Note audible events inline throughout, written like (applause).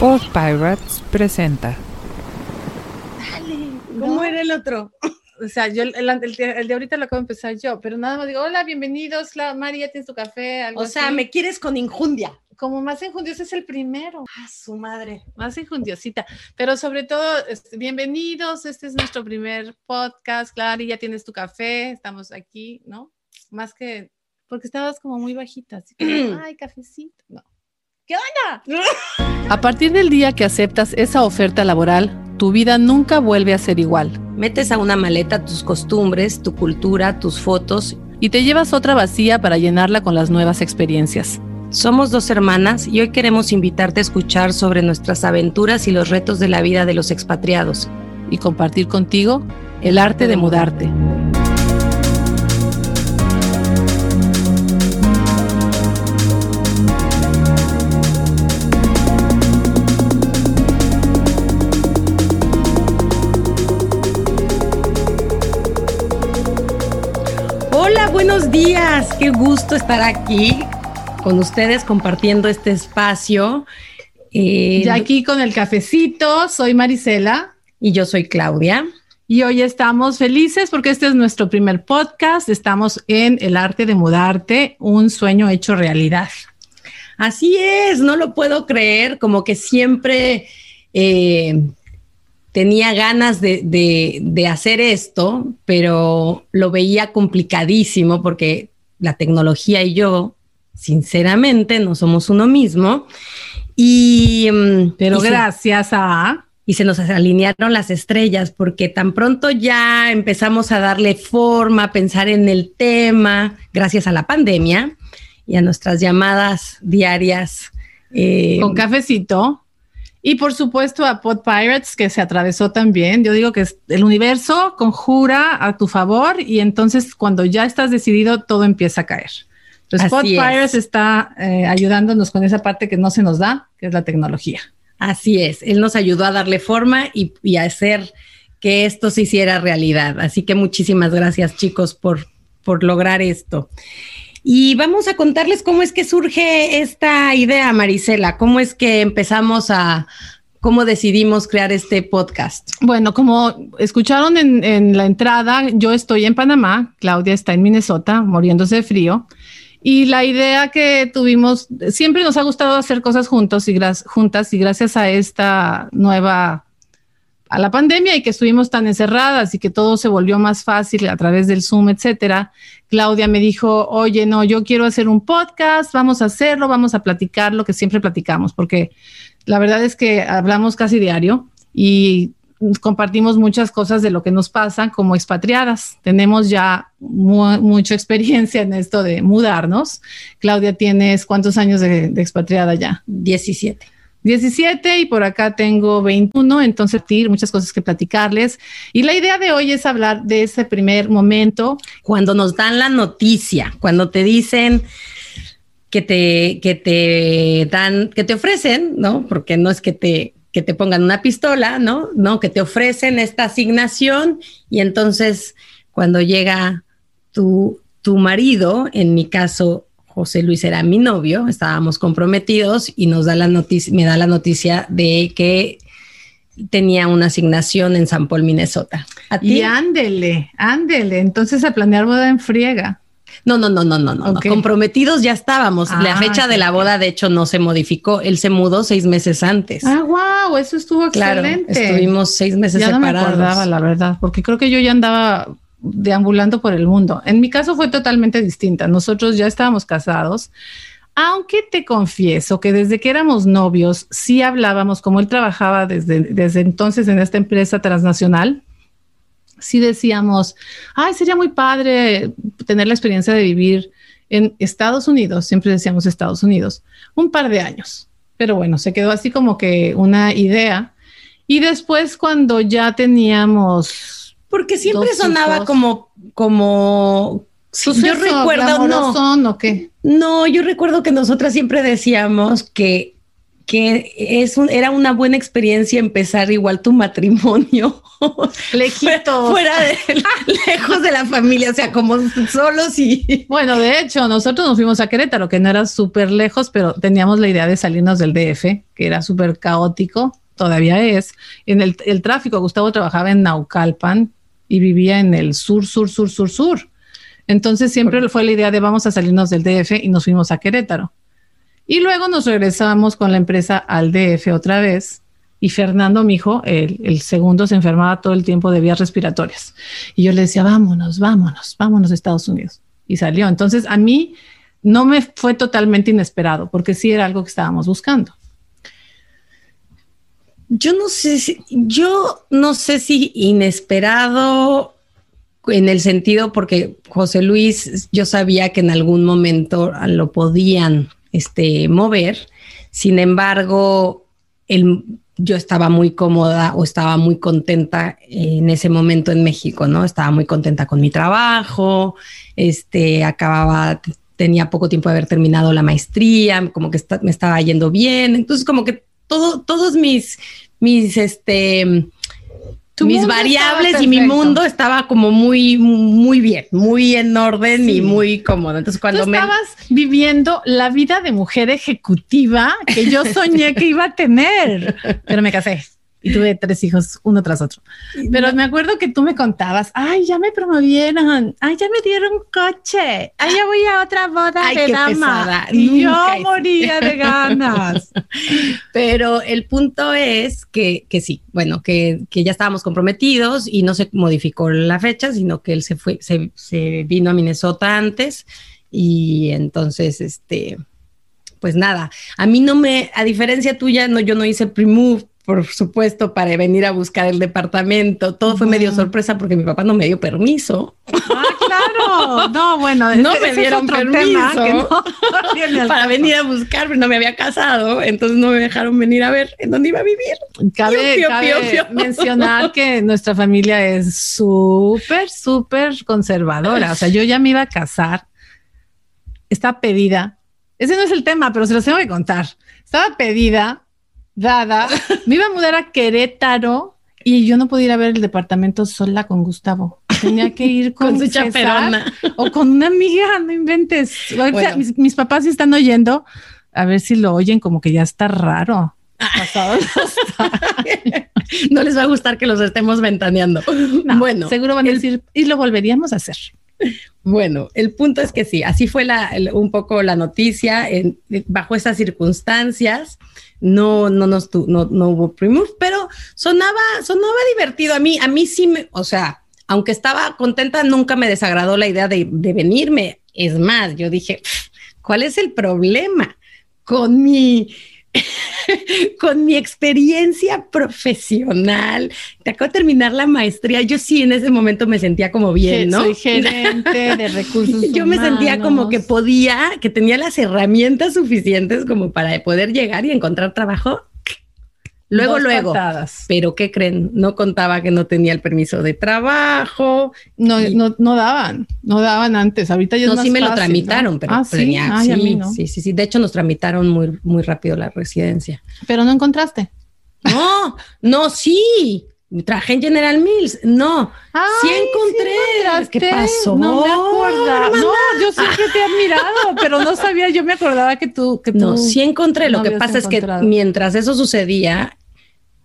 Pod Pirates presenta. ¿Cómo era el otro? O sea, yo el, el, el de ahorita lo acabo de empezar yo, pero nada más digo, hola, bienvenidos, la María, tienes tu café, algo O sea, así. me quieres con injundia. como más enjundioso es el primero, Ah, su madre. más enjundiosita, pero sobre todo, este, bienvenidos, este es nuestro primer podcast, Clary, ya tienes tu café, estamos aquí, ¿no? Más que, porque estabas como muy bajita, así que, (clears throat) ay, cafecito, no. ¿Qué onda? A partir del día que aceptas esa oferta laboral, tu vida nunca vuelve a ser igual Metes a una maleta tus costumbres, tu cultura, tus fotos. y te llevas otra vacía para llenarla con las nuevas experiencias. Somos dos hermanas y hoy queremos invitarte a escuchar sobre nuestras aventuras y los retos de la vida de los expatriados. y compartir contigo el arte de mudarte. Buenos días. Qué gusto estar aquí con ustedes compartiendo este espacio. Eh, Ya aquí con el cafecito, soy Marisela. Y yo soy Claudia. Y hoy estamos felices porque este es nuestro primer podcast. Estamos en El arte de mudarte, un sueño hecho realidad. Así es, no lo puedo creer, como que siempre eh, tenía ganas de, de- de hacer esto, pero lo veía complicadísimo porque la tecnología y yo, sinceramente, no somos uno mismo. Y, mm, Pero y se- gracias a... y se nos alinearon las estrellas porque tan pronto ya empezamos a darle forma, a pensar en el tema, gracias a la pandemia y a nuestras llamadas diarias. eh, con cafecito. Y por supuesto a Pod Pirates, que se atravesó también. Yo digo que el universo conjura a tu favor y entonces cuando ya estás decidido, todo empieza a caer. Entonces, Pod es. Pirates está eh, ayudándonos con esa parte que no se nos da, que es la tecnología. así es, él nos ayudó a darle forma y, y a hacer que esto se hiciera realidad. Así que muchísimas gracias chicos por, por lograr esto. Y vamos a contarles cómo es que surge esta idea, Marisela, cómo es que empezamos a, cómo decidimos crear este podcast. Bueno, como escucharon en, en la entrada, yo estoy en Panamá, Claudia está en Minnesota, muriéndose de frío. Y la idea que tuvimos, siempre nos ha gustado hacer cosas juntos y juntas y gracias a esta nueva, a la pandemia y que estuvimos tan encerradas y que todo se volvió más fácil a través del Zoom, etcétera. Claudia me dijo, oye, no, yo quiero hacer un podcast, vamos a hacerlo, vamos a platicar lo que siempre platicamos, porque la verdad es que hablamos casi diario y compartimos muchas cosas de lo que nos pasa como expatriadas. Tenemos ya mu mucha experiencia en esto de mudarnos. Claudia, ¿tienes cuántos años de, expatriada ya? 17. 17 y por acá tengo 21, entonces muchas cosas que platicarles. Y la idea de hoy es hablar de ese primer momento. Cuando nos dan la noticia, cuando te dicen que te, que te dan, que te ofrecen, ¿no? Porque no es que te, que te pongan una pistola, ¿no? No, que te ofrecen esta asignación y entonces cuando llega tu, tu marido, en mi caso, José Luis era mi novio, estábamos comprometidos y nos da la noticia, me da la noticia de que tenía una asignación en San Paul, Minnesota. ¿A ti? Y ándele, ándele. Entonces a planear boda en friega. No, no, no, no, no, no. Ok. Comprometidos ya estábamos. la Ah, fecha de la boda, de hecho, no se modificó. Él se mudó seis meses antes. Ah, wow, eso estuvo claro, excelente. estuvimos seis meses ya no me separados. acordaba, la verdad, porque creo que yo ya andaba deambulando por el mundo. En mi caso fue totalmente distinta. Nosotros ya estábamos casados, aunque te confieso que desde que éramos novios sí hablábamos, como él trabajaba desde, desde entonces en esta empresa transnacional, sí decíamos, ay, sería muy padre tener la experiencia de vivir en Estados Unidos, siempre decíamos Estados Unidos, un par de años. Pero bueno, se quedó así como que una idea. Y después cuando ya teníamos... Porque siempre Dos sonaba hijos. como, como. Sí, yo suceso recuerdo, no, ¿o qué? no, yo recuerdo que nosotras siempre decíamos que, que es un, era una buena experiencia empezar igual tu matrimonio. (laughs) Lejitos. Fuera de, (laughs) lejos de la familia, o sea, como solos y... Bueno, de hecho, nosotros nos fuimos a Querétaro, que no era súper lejos, pero teníamos la idea de salirnos del DF, que era súper caótico, todavía es. En el, el tráfico, Gustavo trabajaba en Naucalpan y vivía en el sur, sur, sur, sur, sur. Entonces siempre fue la idea de vamos a salirnos del DF y nos fuimos a Querétaro. Y luego nos regresamos con la empresa al DF otra vez. Y Fernando, mi hijo, el, el, segundo, se enfermaba todo el tiempo de vías respiratorias. Y yo le decía, vámonos, vámonos, vámonos a Estados Unidos. Y salió. Entonces, a mí no me fue totalmente inesperado, porque sí era algo que estábamos buscando. Yo no sé si, yo no sé si inesperado en el sentido porque José Luis, yo sabía que en algún momento lo podían este, mover. Sin embargo, el, yo estaba muy cómoda o estaba muy contenta en ese momento en México, ¿no? Estaba muy contenta con mi trabajo, este, acababa, tenía poco tiempo de haber terminado la maestría, como que me estaba yendo bien, entonces como que todo, todos mis, mis, este, tu mis variables y mi mundo estaba como muy, muy bien, muy en orden sí. y muy cómodo. Entonces, cuando Tú estabas me... viviendo la vida de mujer ejecutiva que yo soñé que iba a tener, pero me casé y tuve tres hijos uno tras otro. Pero me acuerdo que tú me contabas, ay, ya me promovieron, ay, ya me dieron coche, ay, ya voy a otra boda ay, de qué dama. Pesada. Y yo moría de ganas. (laughs) Pero el punto es que, que sí, bueno, que, que, ya estábamos comprometidos y no se modificó la fecha, sino que él se fue, se, se vino a Minnesota antes y entonces, este, pues nada, a mí no me, a diferencia tuya, no, yo no hice pre-move por supuesto, para venir a buscar el departamento. Todo fue medio sorpresa porque mi papá no me dio permiso. Ah, claro. No, bueno, no me dieron permiso no, para venir a buscar, pero no me había casado, entonces no me dejaron venir a ver en dónde iba a vivir. Cabe, pío, cabe pío, pío. mencionar que nuestra familia es súper, súper conservadora. O sea, yo ya me iba a casar. Estaba pedida. Ese no es el tema, pero se los tengo que contar. Estaba pedida dada, me iba a mudar a Querétaro y yo no podía ir a ver el departamento sola con Gustavo. Tenía que ir (laughs) con, con su chaperona o con una amiga, no inventes. Bueno. Mis, mis, papás sí están oyendo, a ver si lo oyen como que ya está raro. Pasado (laughs) no les va a gustar que los estemos ventaneando. No, bueno, seguro van a decir, y lo volveríamos a hacer. Bueno, el punto es que sí, así fue un poco la noticia bajo esas circunstancias no, no, no, no, no hubo pre-move, pero sonaba, sonaba divertido. A mí, a mí sí me, o sea, aunque estaba contenta, nunca me desagradó la idea de, de venirme. Es más, yo dije, ¿cuál es el problema con mi, (laughs) con mi experiencia profesional? Te acabo de terminar la maestría. Yo sí en ese momento me sentía como bien, ¿no? Soy gerente de (laughs) recursos. Yo me sentía como que podía, que tenía las herramientas suficientes como para poder llegar y encontrar trabajo. Luego, Dos luego. patadas. Pero ¿qué creen? No contaba que no tenía el permiso de trabajo. No, Y- no, no daban, no daban antes. Ahorita ya es No, más sí me lo tramitaron, ¿no? pero ah, sí, tenía- Ay, a sí, mí no. sí, sí, sí. De hecho, nos tramitaron muy, muy rápido la residencia. Pero no encontraste. No, no, sí. Trabajé en General Mills. No, Ay, sí encontré. ¿Qué pasó? No me acordaba. No, yo siempre te he admirado, pero no sabía. Yo me acordaba que tú, que tú. No, sí encontré. Lo no que pasa es que mientras eso sucedía,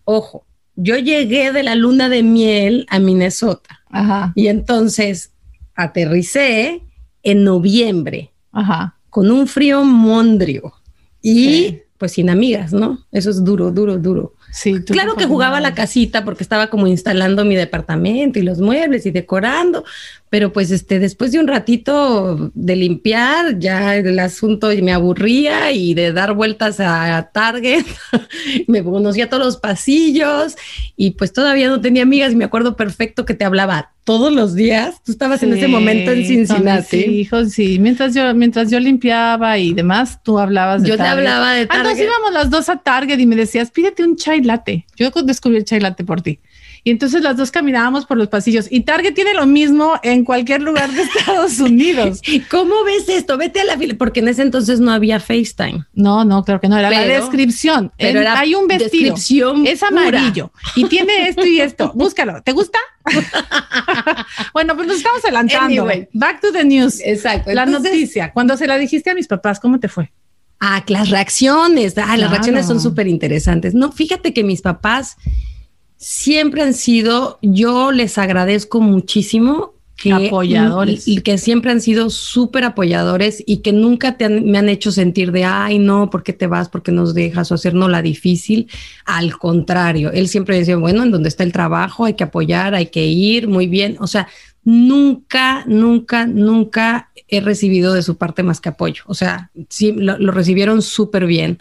ojo, yo llegué de la luna de miel a Minnesota Ajá, y entonces aterricé en noviembre ajá. con un frío mondrio y Sí. pues sin amigas, ¿no? Eso es duro, duro, duro. Sí, Claro que jugaba a la casita porque estaba como instalando mi departamento y los muebles y decorando, pero pues este después de un ratito de limpiar ya el asunto me aburría y de dar vueltas a Target (laughs) me conocía todos los pasillos y pues todavía no tenía amigas y me acuerdo perfecto que te hablaba todos los días. Tú estabas en ese Sí, momento en Cincinnati. mis hijos, sí. Mientras yo, mientras yo limpiaba y demás, tú hablabas de Yo te Target. hablaba de Ah, nos Target. íbamos las dos a Target y me decías, pídete un chai latte. Yo descubrí el chai latte por ti. Y entonces las dos caminábamos por los pasillos. Y Target tiene lo mismo en cualquier lugar de Estados (laughs) Unidos. ¿Cómo ves esto? Vete a la fila, porque en ese entonces no había FaceTime. No, no, creo que no. Era la descripción. pero En- era hay un vestido. descripción Es pura. amarillo y tiene esto y esto. (laughs) Búscalo. ¿Te gusta? (laughs) bueno, pues nos estamos adelantando. Anyway. Back to the news. Exacto. La Entonces- noticia. Cuando se la dijiste a mis papás, ¿cómo te fue? Ah, las reacciones. Ah, las Claro. reacciones son súper interesantes. No, fíjate que mis papás siempre han sido, yo les agradezco muchísimo que, Apoyadores. y que siempre han sido súper apoyadores y que nunca te han- me han hecho sentir de, ay, no, ¿por qué te vas? ¿Por qué nos dejas? O hacernos la difícil. Al contrario, él siempre decía, bueno, en donde está el trabajo hay que apoyar, hay que ir, muy bien. O sea, nunca, nunca, nunca he recibido de su parte más que apoyo. O sea, sí, lo, lo recibieron súper bien.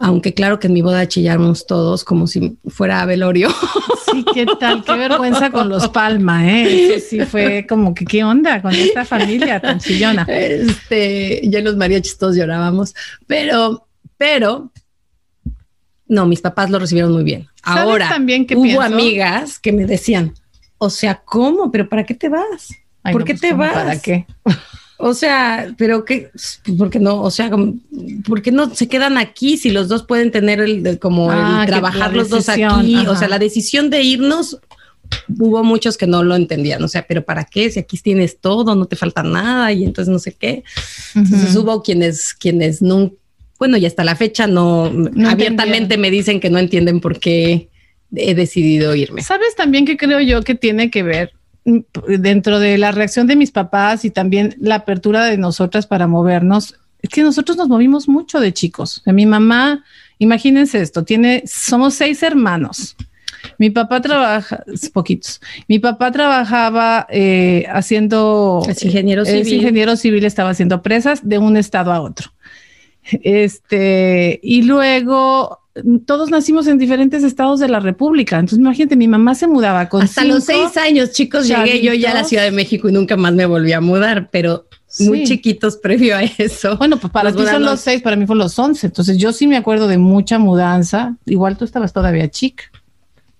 Aunque claro que en mi boda chillamos todos como si fuera velorio. Sí, qué tal, qué vergüenza con los Palma, ¿eh? Eso sí fue como que qué onda con esta familia tan chillona. Este, ya los mariachis todos llorábamos, pero, pero, no, mis papás lo recibieron muy bien. ¿Sabes Ahora, también qué hubo pienso? amigas que me decían, o sea, ¿cómo? ¿Pero para qué te vas? Ay, ¿Por no, qué pues, te ¿cómo vas? ¿Para qué? O sea, pero qué, ¿por qué no? O sea, como, ¿por qué no se quedan aquí si los dos pueden tener el, el- como Ah, el que trabajar los dos aquí? ajá. O sea, la decisión de irnos, hubo muchos que no lo entendían. O sea, pero ¿para qué? Si aquí tienes todo, no te falta nada y entonces no sé qué. Entonces hubo quienes, quienes no, bueno, y hasta la fecha no, abiertamente me dicen que no entienden por qué he decidido irme. ¿Sabes también que creo yo que tiene que ver dentro de la reacción de mis papás y también la apertura de nosotras para movernos? Es que nosotros nos movimos mucho de chicos. Mi mamá, imagínense esto, tiene, somos seis hermanos. Mi papá trabaja, es poquitos. Mi papá trabajaba eh, haciendo Es ingeniero es civil. ingeniero civil, estaba haciendo presas de un estado a otro. Este, y luego todos nacimos en diferentes estados de la República. Entonces, imagínate, mi mamá se mudaba con Hasta los seis años, chicos, llegué yo ya a la. Ciudad de México y nunca más me volví a mudar, pero muy chiquitos previo a eso. Bueno, pues para ti son los seis, para mí fueron los once. Entonces, yo sí me acuerdo de mucha mudanza. Igual tú estabas todavía chica.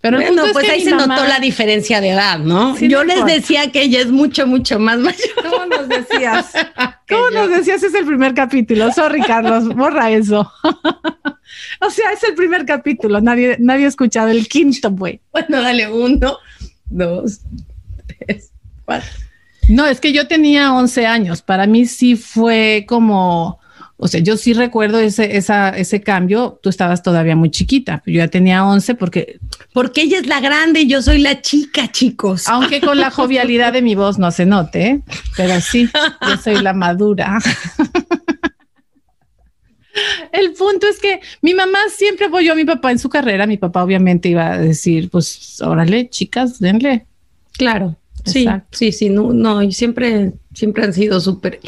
Pero bueno, pues que ahí se mamá- notó la diferencia de edad, ¿no? Sí, yo les decía que ella es mucho, mucho más mayor. ¿Cómo nos (laughs) decías? ¿Cómo yo. nos decías? Es el primer capítulo. Sorry, Carlos, (laughs) borra eso. (laughs) o sea, es el primer capítulo. Nadie, nadie ha escuchado el quinto, güey. Bueno, dale uno, dos, tres, cuatro. No, es que yo tenía 11 años. Para mí sí fue como, o sea, yo sí recuerdo ese, esa, ese cambio. Tú estabas todavía muy chiquita. Yo ya tenía 11 porque, Porque ella es la grande y yo soy la chica, chicos. aunque con la jovialidad de mi voz no se note, ¿eh? pero sí, yo soy la madura. El punto es que mi mamá siempre apoyó a mi papá en su carrera. Mi papá obviamente iba a decir, pues, órale, chicas, denle. Claro, sí, Exacto. sí, sí, no, no, y siempre, siempre han sido súper.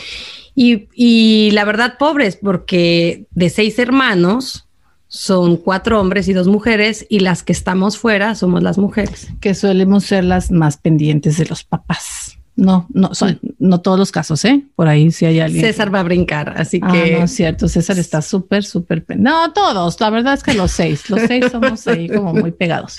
Y, y la verdad, pobres, porque de seis hermanos son cuatro hombres y dos mujeres, y las que estamos fuera somos las mujeres. que solemos ser las más pendientes de los papás. No, no, son, no todos los casos, ¿eh? Por ahí sí hay alguien. César va a brincar, así Ah, que no es cierto, César está súper, súper. No, todos, la verdad es que los seis, los seis somos ahí como muy pegados.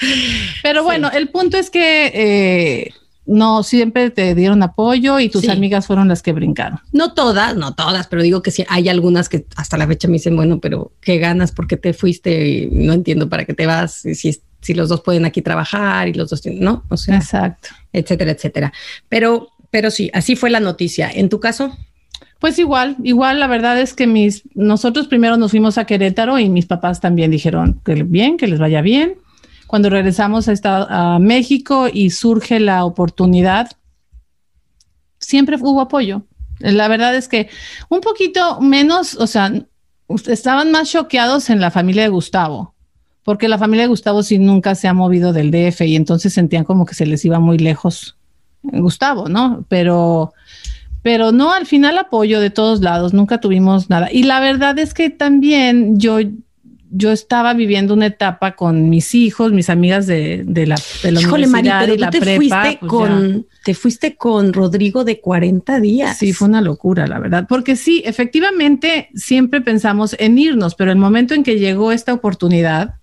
Pero (laughs) bueno, el punto es que eh, no siempre te dieron apoyo y tus Sí. amigas fueron las que brincaron. no todas, no todas, pero digo que sí, hay algunas que hasta la fecha me dicen, bueno, pero qué ganas porque te fuiste y no entiendo para qué te vas, si, si los dos pueden aquí trabajar y los dos tienen, ¿no? O sea, Exacto. etcétera, etcétera. Pero, pero sí, así fue la noticia. ¿En tu caso? Pues igual, igual la verdad es que mis nosotros primero nos fuimos a Querétaro y mis papás también dijeron que bien, que les vaya bien. Cuando regresamos a, México y surge la oportunidad, siempre hubo apoyo. La verdad es que un poquito menos, o sea, estaban más choqueados en la familia de Gustavo, porque la familia de Gustavo sí nunca se ha movido del DF y entonces sentían como que se les iba muy lejos Gustavo, ¿no? Pero pero no, al final apoyo de todos lados, nunca tuvimos nada. Y la verdad es que también yo, yo estaba viviendo una etapa con mis hijos, mis amigas de, de la, de la Híjole, Mari, universidad pero y tú la te prepa. fuiste pues con, te fuiste con Rodrigo de 40 ya. días. Sí, fue una locura, la verdad. Porque sí, efectivamente, siempre pensamos en irnos, pero el momento en que llegó esta oportunidad,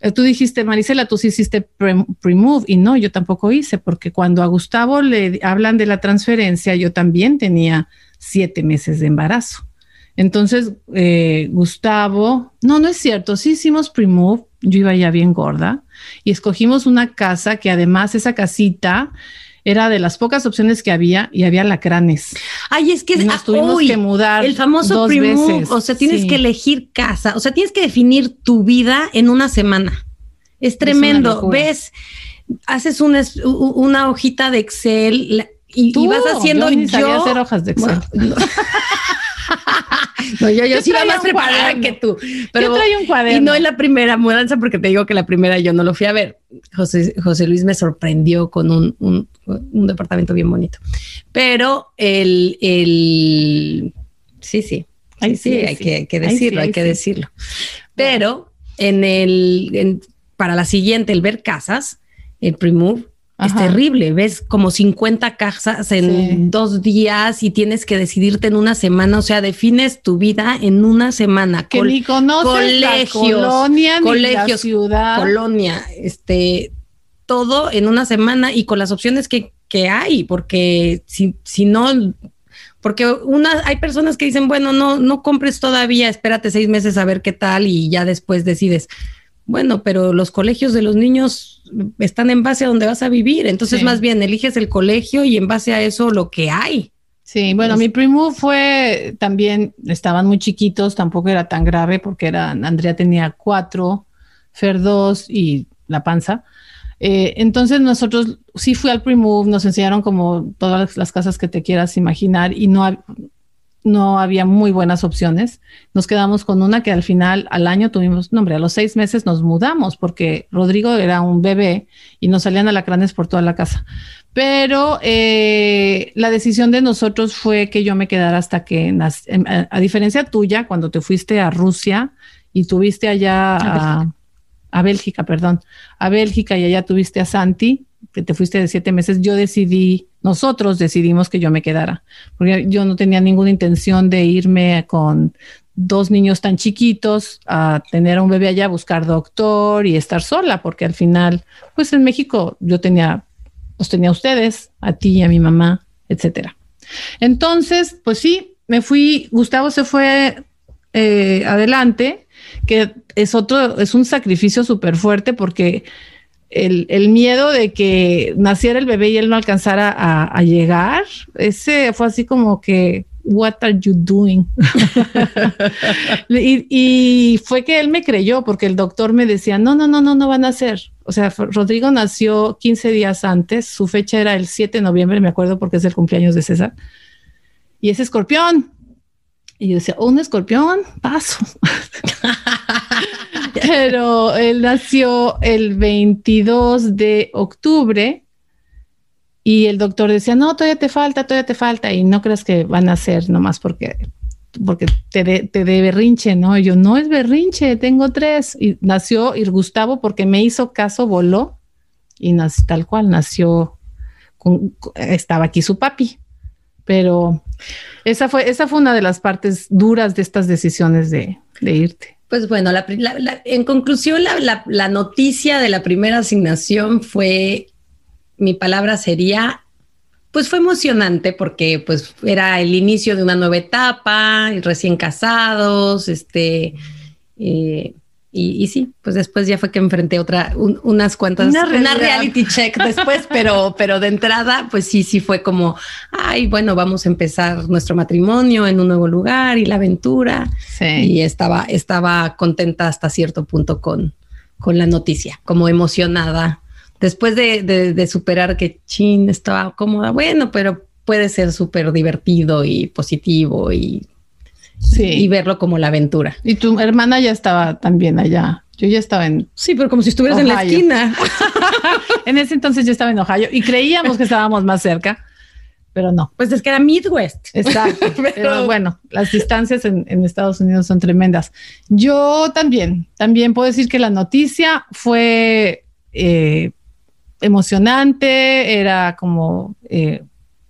eh, tú dijiste, Marisela, tú sí hiciste pre-move y no, yo tampoco hice, porque cuando a Gustavo le hablan de la transferencia, yo también tenía siete meses de embarazo. Entonces, eh, Gustavo, no, no es cierto, sí hicimos pre-move, yo iba ya bien gorda y escogimos una casa que además esa casita era de las pocas opciones que había y había lacranes. Ay, es que nos ah, tuvimos que mudar el famoso dos veces. O sea, tienes que elegir casa, o sea, tienes que definir tu vida en una semana. Es tremendo. Ves, haces una, una hojita de Excel y, vas haciendo yo. Ni hacer hojas de Excel. (laughs) No, yo, yo, sí iba más preparada que tú. Pero, yo traía un cuaderno. Y no en la primera mudanza, porque te digo que la primera yo no lo fui a ver. José, José Luis me sorprendió con un, un, un departamento bien bonito. Pero el, el sí, sí. Sí, sí, hay, Que, que, decirlo, hay que decirlo. Pero en el, para la siguiente, el ver casas, el es terrible. Ves como 50 casas en dos días y tienes que decidirte en una semana. O sea, defines tu vida en una semana. Que ni conoces colegios, la colonia, colegios, ni la ciudad. Colonia, este, todo en una semana y con las opciones que, que hay, porque si, si no, porque una, hay personas que dicen, bueno, no, no compres todavía, espérate seis meses a ver qué tal y ya después decides. Bueno, pero los colegios de los niños están en base a donde vas a vivir. Entonces, más bien, eliges el colegio y en base a eso lo que hay. Sí, bueno, mi primo fue también, estaban muy chiquitos, tampoco era tan grave porque era, Andrea tenía cuatro, Fer dos y la panza. Eh, entonces nosotros sí fui al pre-move, nos enseñaron como todas las casas que te quieras imaginar y no, no había muy buenas opciones. Nos quedamos con una que al final, al año tuvimos, no hombre, a los seis meses nos mudamos porque Rodrigo era un bebé y nos salían alacranes por toda la casa. Pero eh, la decisión de nosotros fue que yo me quedara hasta que, em, a, diferencia tuya, cuando te fuiste a Rusia y tuviste allá a, a Bélgica, perdón, a Bélgica y allá tuviste a Santi, que te fuiste de siete meses, yo decidí nosotros decidimos que yo me quedara, porque yo no tenía ninguna intención de irme con dos niños tan chiquitos a tener a un bebé allá, buscar doctor y estar sola, porque al final, pues en México yo tenía, los tenía a ustedes, a ti y a mi mamá, etcétera. Entonces, pues sí, me fui, Gustavo se fue eh, adelante, que es otro, es un sacrificio súper fuerte porque el, miedo de que naciera el bebé y él no alcanzara a, llegar, ese fue así como que, what are you doing? (laughs) y, fue que él me creyó porque el doctor me decía, no, no, no, no, no van a hacer. O sea, Rodrigo nació 15 días antes, su fecha era el 7 de noviembre, me acuerdo porque es el cumpleaños de César. Y es escorpión. Y yo decía, oh, un escorpión, paso. (laughs) (laughs) Pero él nació el 22 de octubre y el doctor decía, no, todavía te falta, todavía te falta. Y no creas que van a ser nomás porque, porque te, de, te de berrinche, ¿no? Y yo, no es berrinche, tengo tres. Y nació y Gustavo porque me hizo caso, voló y nació, tal cual, nació, estaba aquí su papi. Pero esa fue, esa fue una de las partes duras de estas decisiones de, irte. Pues bueno, en conclusión, la, noticia de la primera asignación fue, mi palabra sería, pues fue emocionante porque pues era el inicio de una nueva etapa, recién casados, este, eh, y, sí, pues después ya fue que enfrenté otra, unas cuantas, una, reality check (laughs) después, pero, pero de entrada, pues sí, sí fue como, ay, bueno, vamos a empezar nuestro matrimonio en un nuevo lugar y la aventura. Y estaba, estaba contenta hasta cierto punto con, con la noticia, como emocionada. Después de, de superar que Chin estaba cómoda, bueno, pero puede ser súper divertido y positivo y sí. y verlo como la aventura. Y tu hermana ya estaba también allá. Yo ya estaba en. Sí, pero como si estuvieras en la esquina. (laughs) en ese entonces yo estaba en Ohio y creíamos que estábamos más cerca, pero no. Pues es que era Midwest. Exacto. (laughs) pero... bueno, las distancias en, Estados Unidos son tremendas. Yo también, también puedo decir que la noticia fue eh, emocionante, era como eh,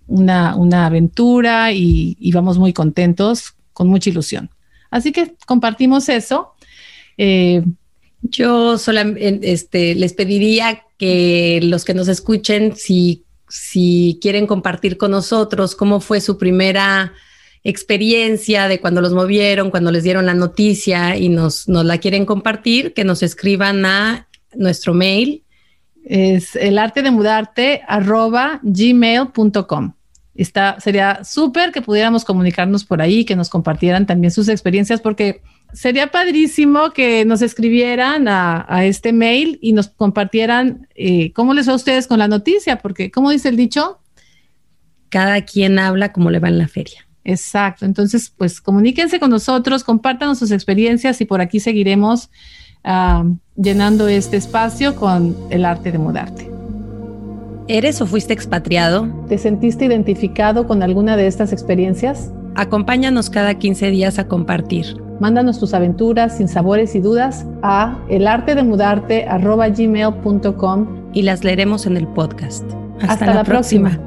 una, una aventura y íbamos muy contentos con mucha ilusión. Así que compartimos eso. Eh, Yo solamente este, les pediría que los que nos escuchen, si, si quieren compartir con nosotros cómo fue su primera experiencia de cuando los movieron, cuando les dieron la noticia y nos, nos la quieren compartir, que nos escriban a nuestro mail. Es el arte de mudarte arroba gmail.com. Está, sería súper que pudiéramos comunicarnos por ahí, que nos compartieran también sus experiencias, porque sería padrísimo que nos escribieran a, este mail y nos compartieran eh, cómo les va a ustedes con la noticia, porque, como dice el dicho? Cada quien habla como le va en la feria. Exacto. Entonces, pues comuníquense con nosotros, compartan sus experiencias y por aquí seguiremos ah, llenando este espacio con el arte de mudarte. ¿Eres o fuiste expatriado? ¿Te sentiste identificado con alguna de estas experiencias? Acompáñanos cada 15 días a compartir. Mándanos tus aventuras, sin sabores y dudas a elartedemudarte.gmail.com y las leeremos en el podcast. Hasta, la, próxima.